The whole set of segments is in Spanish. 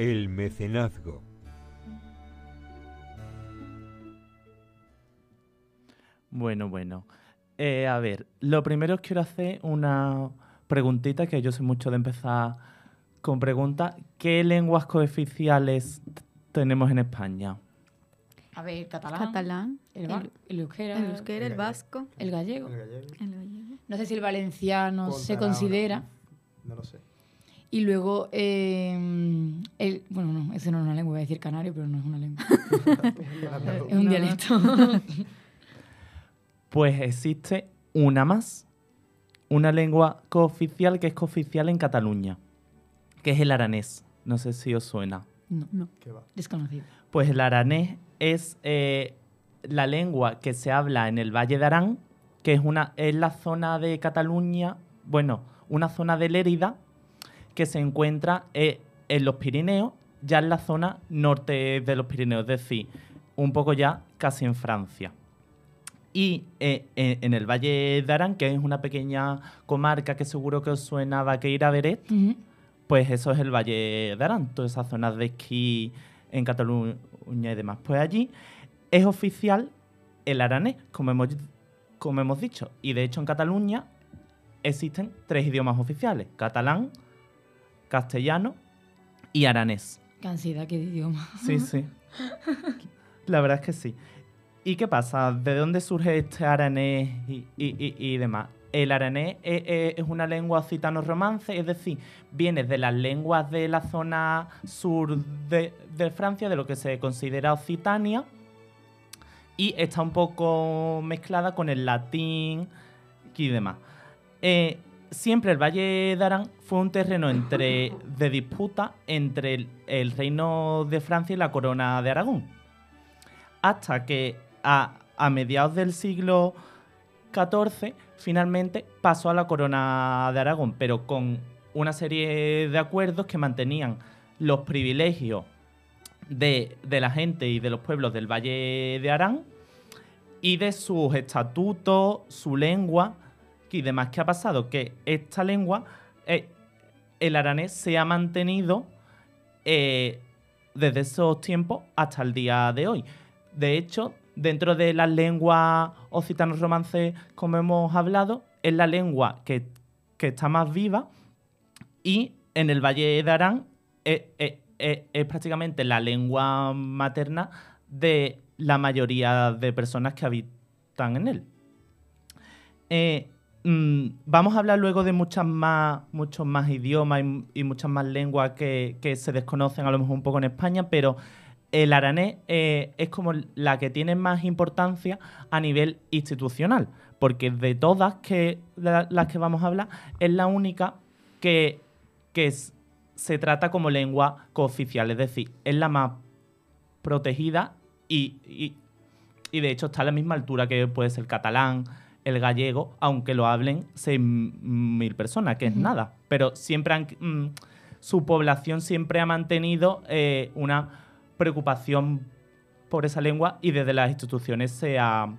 El mecenazgo. Bueno, bueno. Eh, a ver, lo primero os quiero hacer una preguntita, que yo sé mucho de empezar con preguntas. ¿Qué lenguas cooficiales tenemos en España? A ver, catalán. Catalán, El, el- el euskera. el euskera, el vasco, el gallego. El gallego. el gallego. No sé si el valenciano se considera. No lo sé. Y luego, eh, el, bueno, no, ese no es una lengua, voy a decir canario, pero no es una lengua. es un dialecto. Pues existe una más, una lengua cooficial que es cooficial en Cataluña, que es el aranés. No sé si os suena. no, No. ¿Qué va? desconocido. Pues el aranés es eh, la lengua que se habla en el Valle de Arán, que es, una, es la zona de Cataluña, bueno, una zona de Lérida que se encuentra eh, en los Pirineos, ya en la zona norte de los Pirineos, es decir, un poco ya casi en Francia. Y eh, en, el Valle de Arán, que es una pequeña comarca que seguro que os suena a Vaqueira Beret, Ujú. pues eso es el Valle de Arán, todas esas zonas de esquí en Cataluña y demás. Pues allí es oficial el aranés, como hemos, como hemos dicho. Y de hecho en Cataluña existen tres idiomas oficiales, catalán, castellano y aranés. Qué ansiedad, qué idioma. Sí, sí. La verdad es que sí. ¿Y qué pasa? ¿De dónde surge este aranés y, y- y- y demás? El aranés es, es- es una lengua occitano-romance, es decir, viene de las lenguas de la zona sur de, de Francia, de lo que se considera Occitania, y está un poco mezclada con el latín y demás. Eh, siempre el Valle de Arán fue un terreno entre, de disputa entre el, el reino de Francia y la corona de Aragón. Hasta que a, a mediados del siglo XIV finalmente pasó a la corona de Aragón, pero con una serie de acuerdos que mantenían los privilegios de, de la gente y de los pueblos del Valle de Arán y de sus estatutos, su lengua y demás. ¿Qué ha pasado? Que esta lengua, eh, el aranés, se ha mantenido eh, desde esos tiempos hasta el día de hoy. De hecho, dentro de las lenguas occitanos romances, como hemos hablado, es la lengua que, que está más viva y en el Valle de Arán es, es- es- es prácticamente la lengua materna de la mayoría de personas que habitan en él. Eh, mm, vamos a hablar luego de muchas más, muchos más idiomas y, muchas más lenguas que, se desconocen a lo mejor un poco en España, pero el aranés eh, es como la que tiene más importancia a nivel institucional, porque de todas que, la- las que vamos a hablar, es la única que, se trata como lengua cooficial, es decir, es la más protegida y, y- de hecho está a la misma altura que puede ser catalán, el gallego, aunque lo hablen 6.000 personas, que es nada. Pero siempre han, mm, su población siempre ha mantenido eh, una preocupación por esa lengua y desde las instituciones se ha,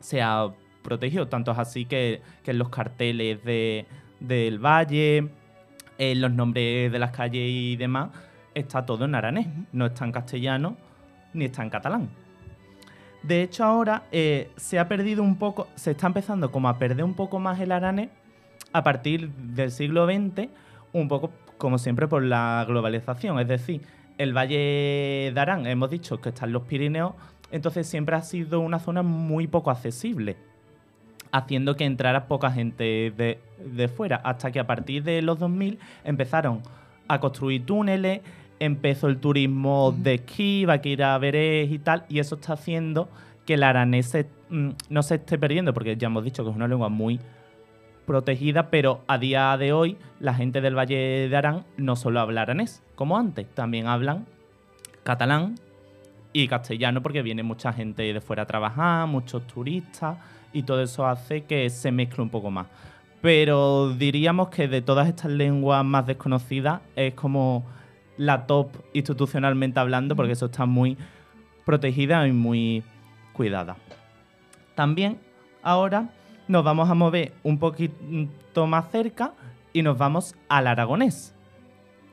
se ha protegido. Tanto es así que, que en los carteles de, del valle, en los nombres de las calles y demás, está todo en aranés. No está en castellano ni está en catalán. De hecho, ahora eh, se ha perdido un poco, se está empezando como a perder un poco más el aranés a partir del siglo XX, un poco como siempre por la globalización. Es decir, el Valle de Arán, hemos dicho que está en los Pirineos, entonces siempre ha sido una zona muy poco accesible, haciendo que entrara poca gente de, de fuera, hasta que a partir de los 2000 empezaron a construir túneles, empezó el turismo de esquí, Vaquira Verés y tal, y eso está haciendo que el aranés se- mm, no se esté perdiendo, porque ya hemos dicho que es una lengua muy protegida, pero a día de hoy la gente del Valle de Arán no solo habla aranés, como antes, también hablan catalán y castellano, porque viene mucha gente de fuera a trabajar, muchos turistas, y todo eso hace que se mezcle un poco más. Pero diríamos que de todas estas lenguas más desconocidas es como la top institucionalmente hablando, porque eso está muy protegida y muy cuidada. También ahora nos vamos a mover un poquito más cerca y nos vamos al aragonés.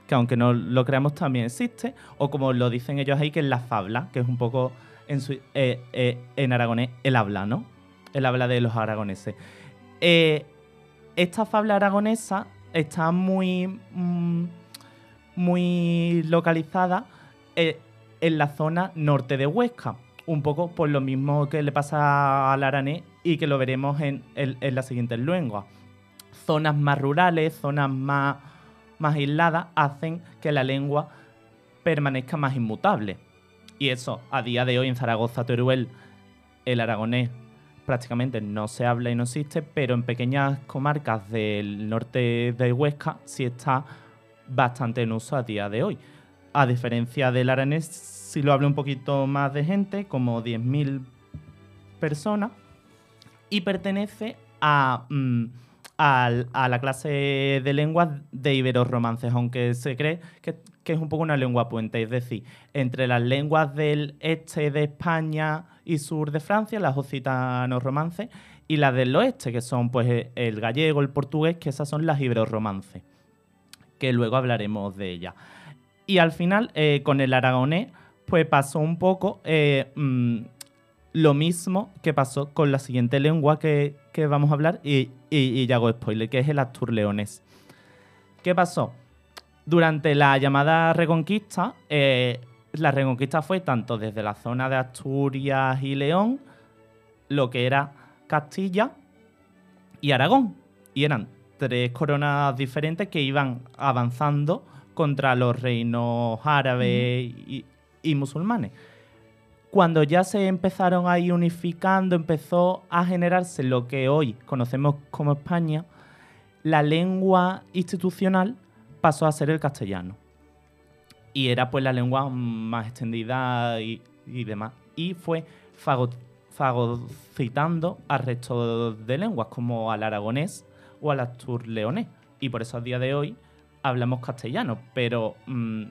que aunque no lo creamos también existe, o como lo dicen ellos ahí, que es la fabla, que es un poco en, eh, eh, en aragonés el habla, ¿no? El habla de los aragoneses. Eh, esta fabla aragonesa está muy, mm, muy localizada en la zona norte de Huesca, un poco por lo mismo que le pasa al aranés y que lo veremos en, en, las siguientes lenguas. Zonas más rurales, zonas más, más aisladas, hacen que la lengua permanezca más inmutable. Y eso, a día de hoy en Zaragoza, Teruel, el aragonés prácticamente no se habla y no existe, pero en pequeñas comarcas del norte de Huesca sí está bastante en uso a día de hoy. A diferencia del aranés, si lo habla un poquito más de gente, como 10.000 personas, y pertenece a, mm, a, la clase de lenguas de ibero-romances, aunque se cree que, es un poco una lengua puente, es decir, entre las lenguas del este de España y sur de Francia, las occitanos-romances, y las del oeste, que son pues el gallego, el portugués, que esas son las ibero-romances, que luego hablaremos de ellas. Y al final, eh, con el aragonés, pues pasó un poco eh, mm, lo mismo que pasó con la siguiente lengua que, vamos a hablar, y, ya hago spoiler, que es el astur leonés. ¿Qué pasó? Durante la llamada Reconquista, eh, la Reconquista fue tanto desde la zona de Asturias y León, lo que era Castilla y Aragón. Y eran tres coronas diferentes que iban avanzando contra los reinos árabes y, y musulmanes. Cuando ya se empezaron a ir unificando, empezó a generarse lo que hoy conocemos como España, la lengua institucional pasó a ser el castellano. Y era pues la lengua más extendida y, demás. Y fue fagocitando al resto de lenguas, como al aragonés o al astur-leonés. Y por eso a día de hoy hablamos castellano, pero mm,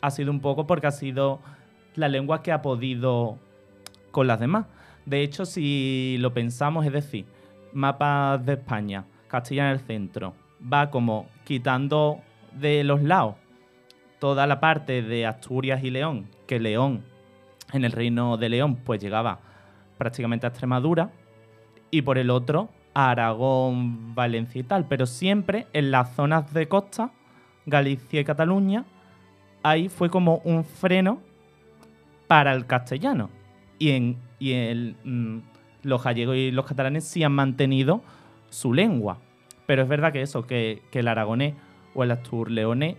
ha sido un poco porque ha sido la lengua que ha podido con las demás. De hecho, si lo pensamos, es decir, mapas de España, Castilla en el centro, va como quitando de los lados toda la parte de Asturias y León, que León, en el reino de León, pues llegaba prácticamente a Extremadura, y por el otro Aragón, Valencia y tal, pero siempre en las zonas de costa, Galicia y Cataluña, ahí fue como un freno para el castellano. Y en, y mm, los gallegos y los catalanes sí han mantenido su lengua. Pero es verdad que eso, que, el aragonés o el astur-leonés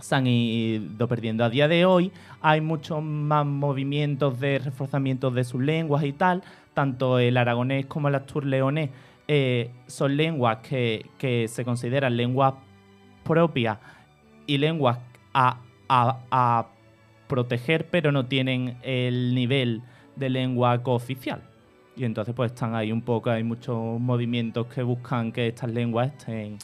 se han ido perdiendo. A día de hoy hay muchos más movimientos de reforzamiento de sus lenguas y tal. Tanto el aragonés como el astur-leonés eh, son lenguas que, se consideran lenguas propias y lenguas a, a proteger, pero no tienen el nivel de lengua cooficial. Y entonces pues están ahí un poco, hay muchos movimientos que buscan que estas lenguas estén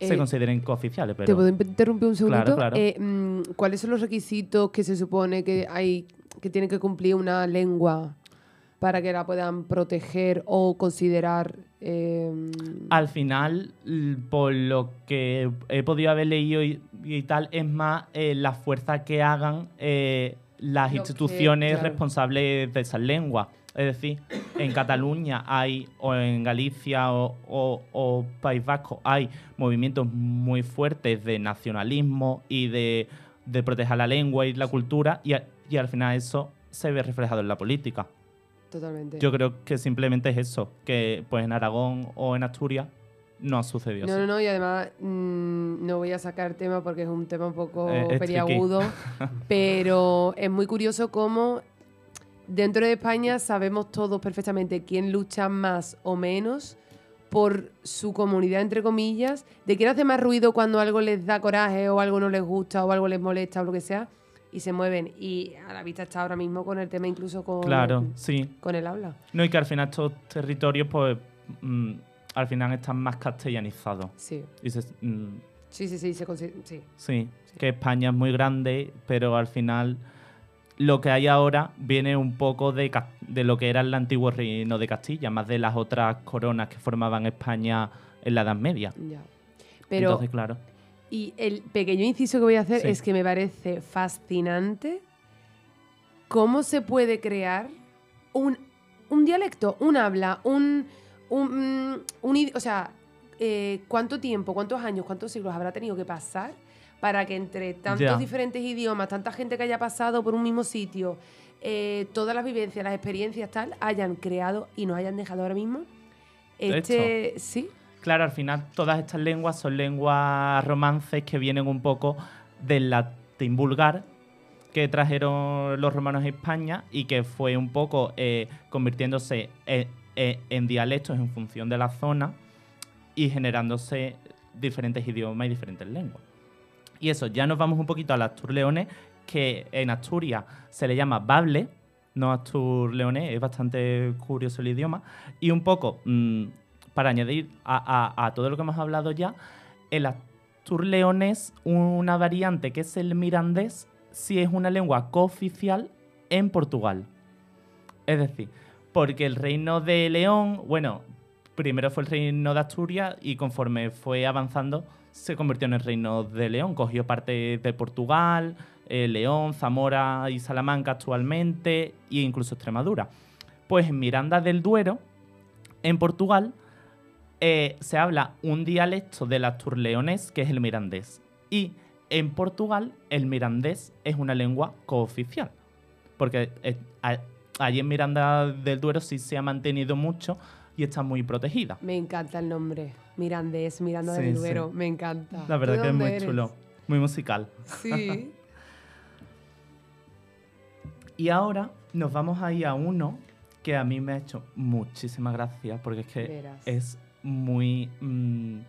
se eh, consideren cooficiales. Pero... ¿Te puedo interrumpir un segundito? Eh, mm, ¿Cuáles son los requisitos que se supone que hay que tiene que cumplir una lengua para que la puedan proteger o considerar? Em, Al final, por lo que he podido haber leído y, tal, es más eh, la fuerza que hagan eh, las instituciones responsables de esas lenguas. Es decir, en Cataluña hay, o en Galicia o, País Vasco, hay movimientos muy fuertes de nacionalismo y de, proteger la lengua y la cultura, y, y al final eso se ve reflejado en la política. Totalmente. Yo creo que simplemente es eso, que pues en Aragón o en Asturias no ha sucedido no, así. No, no, y además mm, no voy a sacar tema porque es un tema un poco eh, periagudo, pero es muy curioso cómo dentro de España sabemos todos perfectamente quién lucha más o menos por su comunidad, entre comillas, de quién hace más ruido cuando algo les da coraje o algo no les gusta o algo les molesta o lo que sea y se mueven. Y a la vista está ahora mismo con el tema incluso con, claro, sí. con el habla. No, y que al final estos territorios, pues, mm, al final están más castellanizados. Sí. Mm, sí, sí, sí, sí. sí. Sí, que España es muy grande, pero al final lo que hay ahora viene un poco de, de lo que era el antiguo reino de Castilla, más de las otras coronas que formaban España en la Edad Media. Ya. Pero, Entonces, claro Y el pequeño inciso que voy a hacer es que me parece fascinante cómo se puede crear un, dialecto, un habla, un, un, o sea, eh, cuánto tiempo, cuántos años, cuántos siglos habrá tenido que pasar para que entre tantos diferentes idiomas, tanta gente que haya pasado por un mismo sitio, eh, todas las vivencias, las experiencias tal, hayan creado y nos hayan dejado ahora mismo. Este, sí. Claro, al final todas estas lenguas son lenguas romances que vienen un poco del latín vulgar que trajeron los romanos a España y que fue un poco eh, convirtiéndose en, en dialectos en función de la zona y generándose diferentes idiomas y diferentes lenguas. Y eso, ya nos vamos un poquito al Astur Leones, que en Asturias se le llama Bable, no Astur Leones, es bastante curioso el idioma. Y un poco, mm, para añadir a, todo lo que hemos hablado ya, el Astur Leones, una variante que es el mirandés, sí es una lengua cooficial en Portugal. Es decir, porque el reino de León, bueno, primero fue el reino de Asturias y conforme fue avanzando se convirtió en el reino de León. Cogió parte de Portugal, eh, León, Zamora y Salamanca actualmente e incluso Extremadura. Pues en Miranda del Duero, en Portugal, eh, se habla un dialecto del asturleonés que es el mirandés. Y en Portugal el mirandés es una lengua cooficial. Porque eh, allí en Miranda del Duero sí se ha mantenido mucho y está muy protegida. Me encanta el nombre. Mirandés, Miranda del Duero. Me encanta. La verdad que es muy chulo. Muy musical. Sí. y ahora nos vamos a ir a uno que a mí me ha hecho muchísima gracia porque es que es muy... Mm,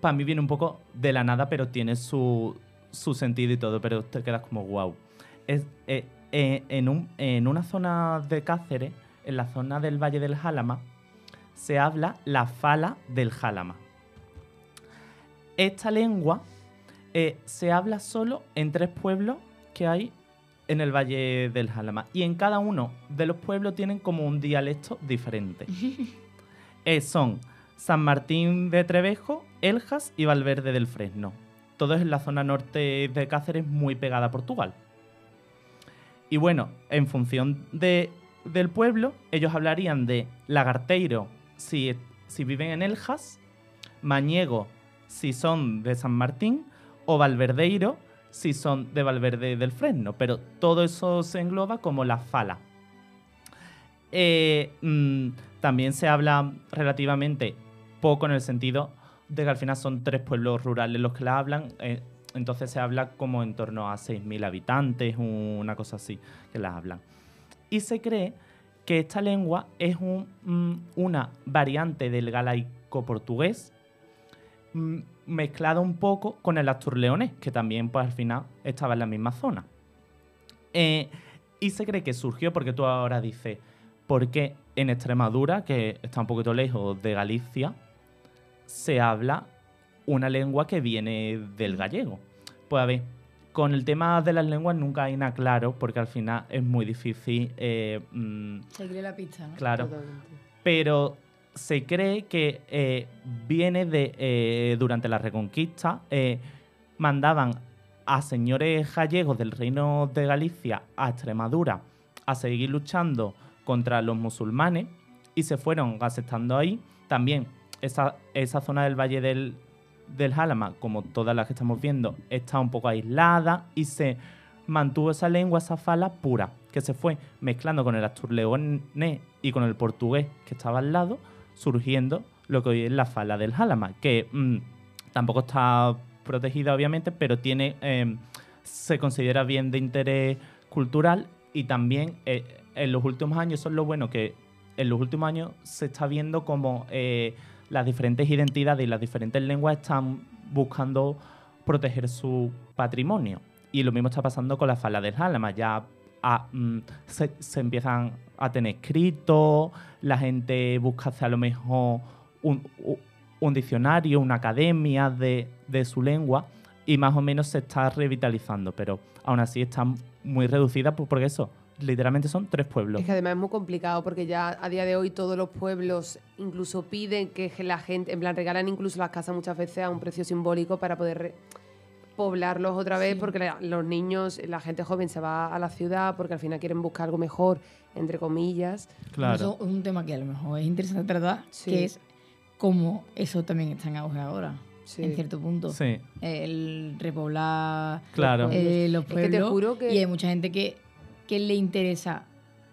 para mí viene un poco de la nada, pero tiene su, su sentido y todo, pero te quedas como wow. Es, eh, eh, en, un, en una zona de Cáceres en la zona del Valle del Jálama, se habla la fala del Jálama. Esta lengua eh, se habla solo en tres pueblos que hay en el Valle del Jálama. Y en cada uno de los pueblos tienen como un dialecto diferente. Eh, son San Martín de Trevejo, Eljas y Valverde del Fresno. Todo es en la zona norte de Cáceres, muy pegada a Portugal. Y bueno, en función de del pueblo, ellos hablarían de lagarteiro si, si viven en Eljas, mañego si son de San Martín o valverdeiro si son de Valverde del Fresno, pero todo eso se engloba como la fala. Eh, mm, también se habla relativamente poco en el sentido de que al final son tres pueblos rurales los que la hablan, eh, entonces se habla como en torno a 6.000 habitantes, una cosa así, que la hablan y se cree que esta lengua es mm, una variante del galaico portugués mm, mezclada un poco con el asturleonés, que también pues al final estaba en la misma zona. Eh, y se cree que surgió porque tú ahora dices, ¿por qué en Extremadura, que está un poquito lejos de Galicia, se habla una lengua que viene del gallego? Pues a ver, con el tema de las lenguas nunca hay nada claro, porque al final es muy difícil. Eh, mm, Seguirle la pista, ¿no? Claro. Pero se cree que eh, viene de. Eh, durante la Reconquista, mandaban a señores gallegos del Reino de Galicia a Extremadura a seguir luchando contra los musulmanes y se fueron aceptando ahí. También esa, esa zona del Valle del, del Jálama, como todas las que estamos viendo, está un poco aislada y se mantuvo esa lengua, esa fala pura, que se fue mezclando con el asturleonés y con el portugués que estaba al lado, surgiendo lo que hoy es la fala del Jálama, que mm, tampoco está protegida obviamente, pero tiene em, se considera bien de interés cultural y también eh, en los últimos años, eso es lo bueno, que en los últimos años se está viendo como eh, las diferentes identidades y las diferentes lenguas están buscando proteger su patrimonio. Y lo mismo está pasando con la fala del Jálama. Ya ah, mm, se, empiezan a tener escritos, la gente busca hacer a lo mejor un, diccionario, una academia de, su lengua y más o menos se está revitalizando, pero aún así está muy reducida porque eso, literalmente son tres pueblos. Es que además es muy complicado porque ya a día de hoy todos los pueblos incluso piden que la gente, en plan, regalan incluso las casas muchas veces a un precio simbólico para poder poblarlos otra vez porque los niños, la gente joven se va a la ciudad porque al final quieren buscar algo mejor, entre comillas. Claro. Eso es un tema que a lo mejor es interesante ¿verdad? que es cómo eso también está en auge ahora. en cierto punto. Sí. El repoblar claro. eh, los pueblos. Y hay mucha gente que, que le interesa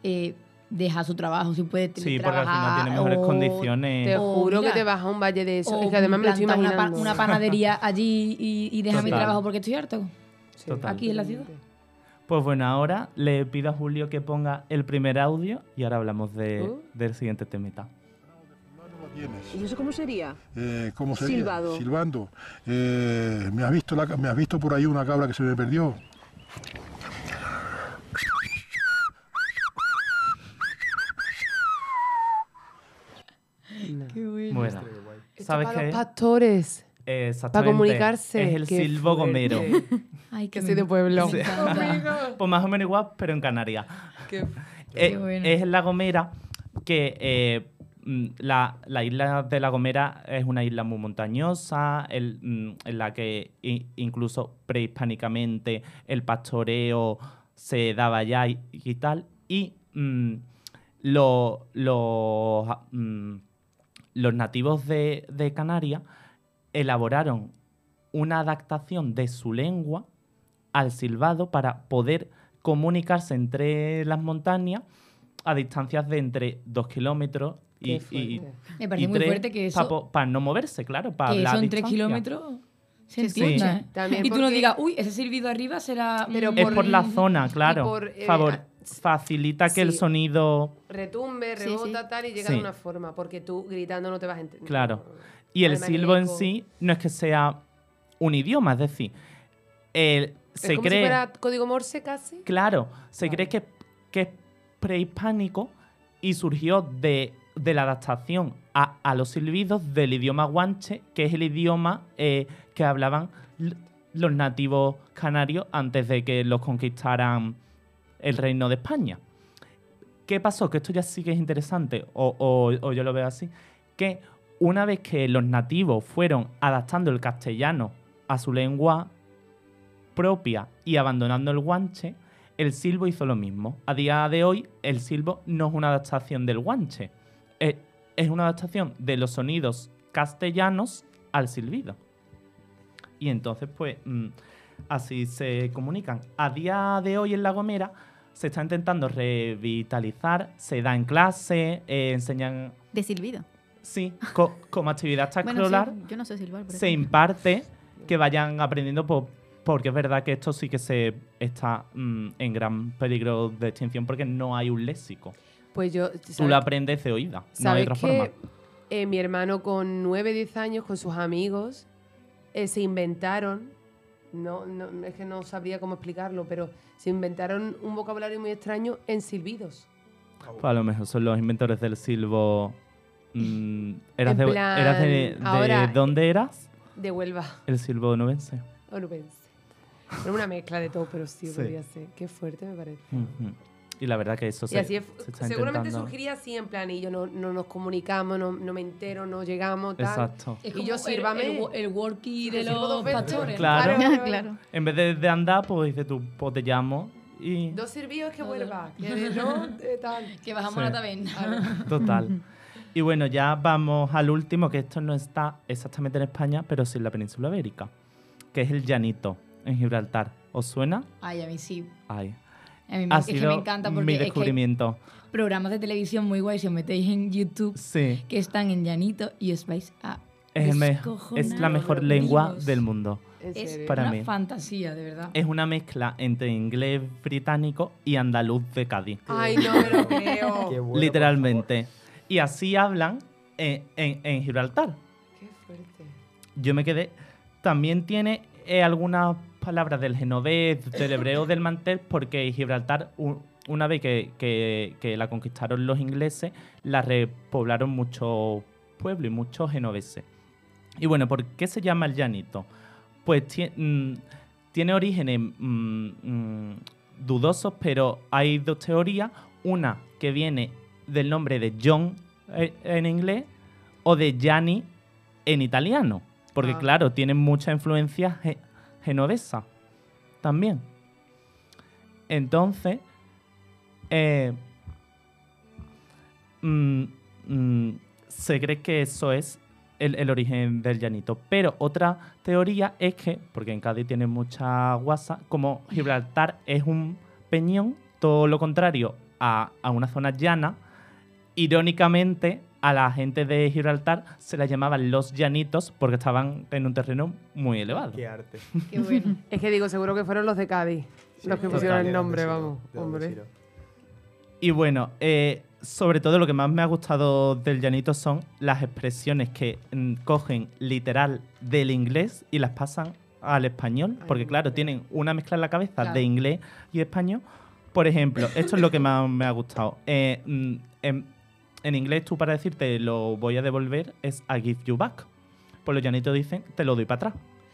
eh, dejar su trabajo, si puede Sí, porque al final tiene mejores condiciones. Te juro que te vas a un valle de eso. Es que además me lo estoy imaginando. Una, panadería allí y, y deja mi trabajo porque estoy harto. Aquí en la ciudad. Pues bueno, ahora le pido a Julio que ponga el primer audio y ahora hablamos de, uh. del siguiente temita. ¿Y eso cómo sería? Eh, ¿Cómo sería? Silbado. Silbando. Eh, ¿me, has visto ¿Me has visto por ahí una cabra que se me perdió? Qué bueno. ¿Sabes qué? Los pastores. Para comunicarse. Es el silbo gomero. Ay, que soy de pueblo. pues más o menos igual, pero en Canarias. Qué, eh, Es la gomera que eh, mm, la, isla de La Gomera es una isla muy montañosa, mm, en la que incluso prehispánicamente el pastoreo se daba ya y, tal. Y mm, los nativos de, de Canarias elaboraron una adaptación de su lengua al silbado para poder comunicarse entre las montañas a distancias de entre dos kilómetros y, y, Me parece muy fuerte que eso... Para no moverse, claro, para que son tres kilómetros... Se entiende. y tú no digas, uy, ese silbido arriba será... Pero es por la zona, claro. Por, eh, Favor, facilita que el sonido... Retumbe, rebota, tal, y llega de una forma. Porque tú gritando no te vas a entender. Claro. Y el silbo en sí no es que sea un idioma, es decir, el, se como cree... Si fuera código Morse casi. Claro, se cree que, que, es prehispánico y surgió de, la adaptación a, los silbidos del idioma guanche, que es el idioma eh, que hablaban los nativos canarios antes de que los conquistaran el reino de España. ¿Qué pasó? Que esto ya sí que es interesante, o, yo lo veo así, que una vez que los nativos fueron adaptando el castellano a su lengua propia y abandonando el guanche, el silbo hizo lo mismo. A día de hoy, el silbo no es una adaptación del guanche, es una adaptación de los sonidos castellanos al silbido. Y entonces, pues, mm, así se comunican. A día de hoy en La Gomera se está intentando revitalizar, se da en clase, eh, enseñan... De silbido. Sí, como actividad extraescolar yo no sé silbar, se imparte que vayan aprendiendo porque es verdad que esto sí que se está mm, en gran peligro de extinción porque no hay un léxico. Pues yo... Tú lo aprendes de oída, no hay otra forma. Eh, mi hermano con 9, 10 años, con sus amigos, eh, se inventaron, no, no, es que no sabría cómo explicarlo, pero se inventaron un vocabulario muy extraño en silbidos. Pues a lo mejor son los inventores del silbo. Mm, ¿Eras, de, de, dónde eras? De Huelva. El silbo onubense. Onubense. Era una mezcla de todo, pero sí, podría ser. Qué fuerte me parece. Y la verdad que eso se, así Seguramente surgiría así en plan, y yo no, no nos comunicamos, no, no, me entero, no llegamos, tal. Exacto. y yo sírvame... El, el, worky de los pastores. Claro. claro. En vez de, de, andar, pues dices tú, pues te llamo y... Dos sirvios que vuelva, que no, tal. Que bajamos la taberna. Total. Y bueno, ya vamos al último, que esto no está exactamente en España, pero sí en la península ibérica, que es el llanito en Gibraltar. ¿Os suena? Ay, a mí sí. Ay. A mí me, es que me encanta porque mi descubrimiento. programas de televisión muy guays, si os metéis en YouTube, que están en llanito y os vais a es, es la mejor lengua del mundo. Es para una fantasía, de verdad. Es una mezcla entre inglés británico y andaluz de Cádiz. Ay, no me lo creo. Literalmente. Y así hablan en, Gibraltar. Qué fuerte. Yo me quedé. También tiene eh, algunas palabras del genovés, del hebreo, del mantel, porque Gibraltar, una vez que, la conquistaron los ingleses, la repoblaron muchos pueblos y muchos genoveses. Y bueno, ¿por qué se llama el llanito? Pues mm, tiene orígenes mm, mm, dudosos, pero hay dos teorías. Una que viene del nombre de John eh, en inglés o de Gianni en italiano. Porque Ah. claro, tienen mucha influencia genovesa también. Entonces, eh, mm, mm, se cree que eso es el, origen del llanito. Pero otra teoría es que, porque en Cádiz tienen mucha guasa, como Gibraltar es un peñón, todo lo contrario a una zona llana, irónicamente a la gente de Gibraltar se la llamaban los llanitos porque estaban en un terreno muy elevado. Qué arte. Qué bueno. Es que digo, seguro que fueron los de Cádiz los que pusieron el nombre, vamos. Hombre. Y bueno, eh, sobre todo lo que más me ha gustado del llanito son las expresiones que mm, cogen literal del inglés y las pasan al español, Ay, porque claro, tienen una mezcla en la cabeza Claro. de inglés y español. Por ejemplo, esto es lo que más me ha gustado. Eh, mm, en, en inglés tú para decirte lo voy a devolver es I give you back. Pues los llanitos dicen te lo doy para atrás.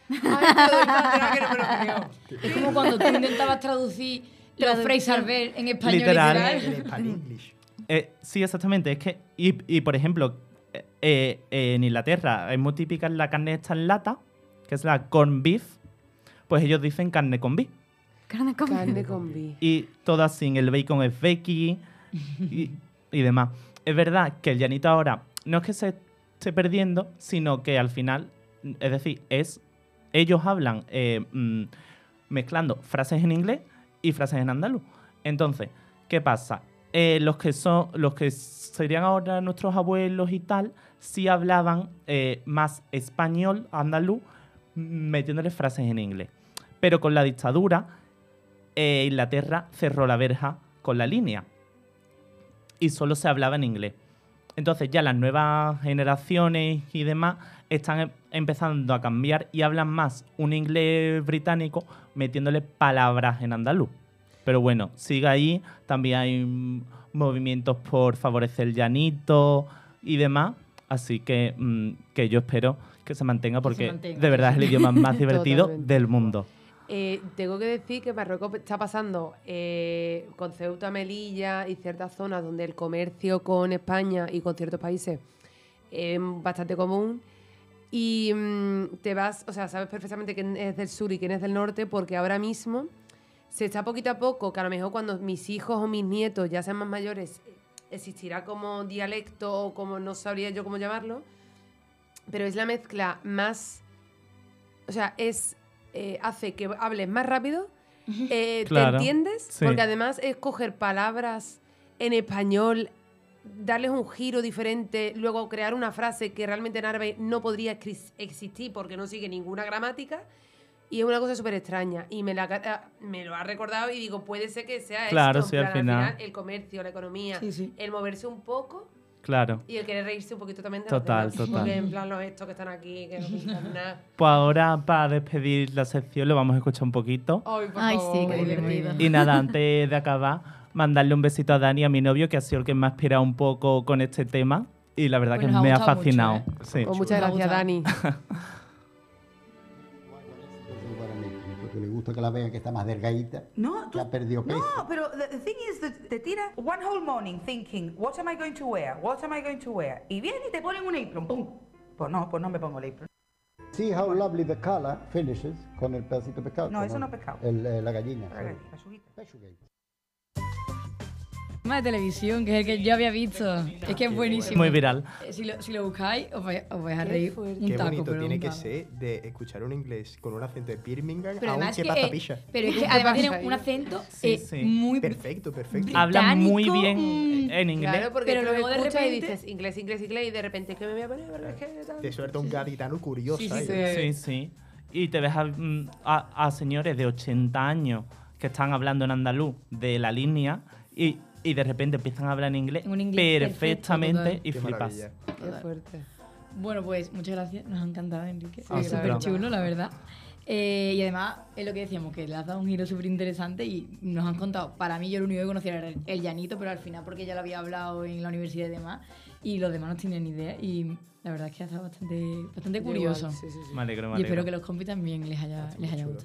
Ay, te lo doy para atrás, que no me lo creo. Es como cuando tú intentabas traducir los. Fraser Ver en español Literal. literal. En Spanish English. Eh, sí, exactamente. Es que, y, y, por ejemplo, eh, eh, en Inglaterra es muy típica la carne esta en lata, que es la corn beef, pues ellos dicen carne con beef. Carne con Carne con bi. Y todas sin el bacon es Becky y, y demás. Es verdad que el llanito ahora no es que se esté perdiendo, sino que al final, es decir, es ellos hablan eh, mm, mezclando frases en inglés y frases en andaluz. Entonces, ¿qué pasa? Eh, los que son, los que serían ahora nuestros abuelos y tal, sí hablaban eh, más español, andaluz, mm, metiéndole frases en inglés. Pero con la dictadura, Inglaterra cerró la verja con la línea y solo se hablaba en inglés. Entonces ya las nuevas generaciones y demás están em- empezando a cambiar y hablan más un inglés británico metiéndole palabras en andaluz. Pero bueno, sigue ahí. También hay movimientos por favorecer el llanito y demás. Así que, mm, que yo espero que se mantenga porque mantenga, de verdad es el idioma más divertido del mundo. Eh, tengo que decir que Marruecos está pasando eh, con Ceuta, Melilla y ciertas zonas donde el comercio con España y con ciertos países es bastante común. Y mm, te vas, o sea, sabes perfectamente quién es del sur y quién es del norte, porque ahora mismo se está poquito a poco, que a lo mejor cuando mis hijos o mis nietos ya sean más mayores, existirá como dialecto o como no sabría yo cómo llamarlo, pero es la mezcla más, o sea, es eh, hace que hables más rápido, eh, Claro, te entiendes, sí. porque además es coger palabras en español, darles un giro diferente, luego crear una frase que realmente en árabe no podría existir porque no sigue ninguna gramática. Y es una cosa súper extraña. Y me, la, me lo ha recordado y digo, puede ser que sea Claro, esto. sí, al final. El comercio, la economía, Sí, sí. el moverse un poco Claro. y el querer reírse un poquito también de Total, los demás. total. Porque en plan los estos que están aquí, que no pintan nada. Pues ahora, para despedir la sección, lo vamos a escuchar un poquito. Ay, por Ay, sí, favor. qué divertido. Y nada, antes de acabar, mandarle un besito a Dani, a mi novio, que ha sido el que me ha inspirado un poco con este tema. Y la verdad Pues que me ha gustado mucho, fascinado. ¿eh? Sí. Pues muchas gracias. Dani. gusta que la vean que está más delgadita, No, tú- ha perdido peso. no, pero the, thing is that te tira one whole morning thinking, what am I going to wear? What am I going to wear? Y viene y te ponen un apron, pum. Pues no, pues no me pongo el apron. See how lovely the color finishes con el pedacito de pescado. No, eso no es pescado. el, eh, la gallina. La gallina, sujita. De televisión, que es el que yo había visto. Es que es buenísimo. Muy viral. Eh, Si lo, si lo buscáis, os vais, os vais a reír un Qué taco. bonito pero tiene un que taco. ser de escuchar un inglés con un acento de Birmingham Pero a un además, que pasa eh, picha. pero es que ¿Qué además tiene un acento Sí, eh, sí. muy Perfecto, perfecto. Habla muy bien mm, en inglés. Claro, porque Pero luego de escuchas y repente- dices inglés, inglés, inglés, y de repente es que me voy a poner, tal. Te suelta un gaditano curioso Sí. Sí, sí. Y te ves a, mm, a- a señores de 80 años que están hablando en andaluz de la línea y, y de repente empiezan a hablar en inglés, En un inglés perfecto, perfectamente total. y Qué flipas. Qué fuerte. Bueno, pues muchas gracias. Nos ha encantado, Enrique. Ah, es súper chulo, la verdad. Eh, y además, es lo que decíamos, que le has dado un giro súper interesante y nos han contado. Para mí, yo lo único que conocía era el, el llanito, pero al final, porque ya lo había hablado en la universidad y demás, y los demás no tienen ni idea. Y la verdad es que ha estado bastante, bastante curioso. igual, sí, sí, sí. Me alegro, me Y espero que los compis también les haya, les haya gustado.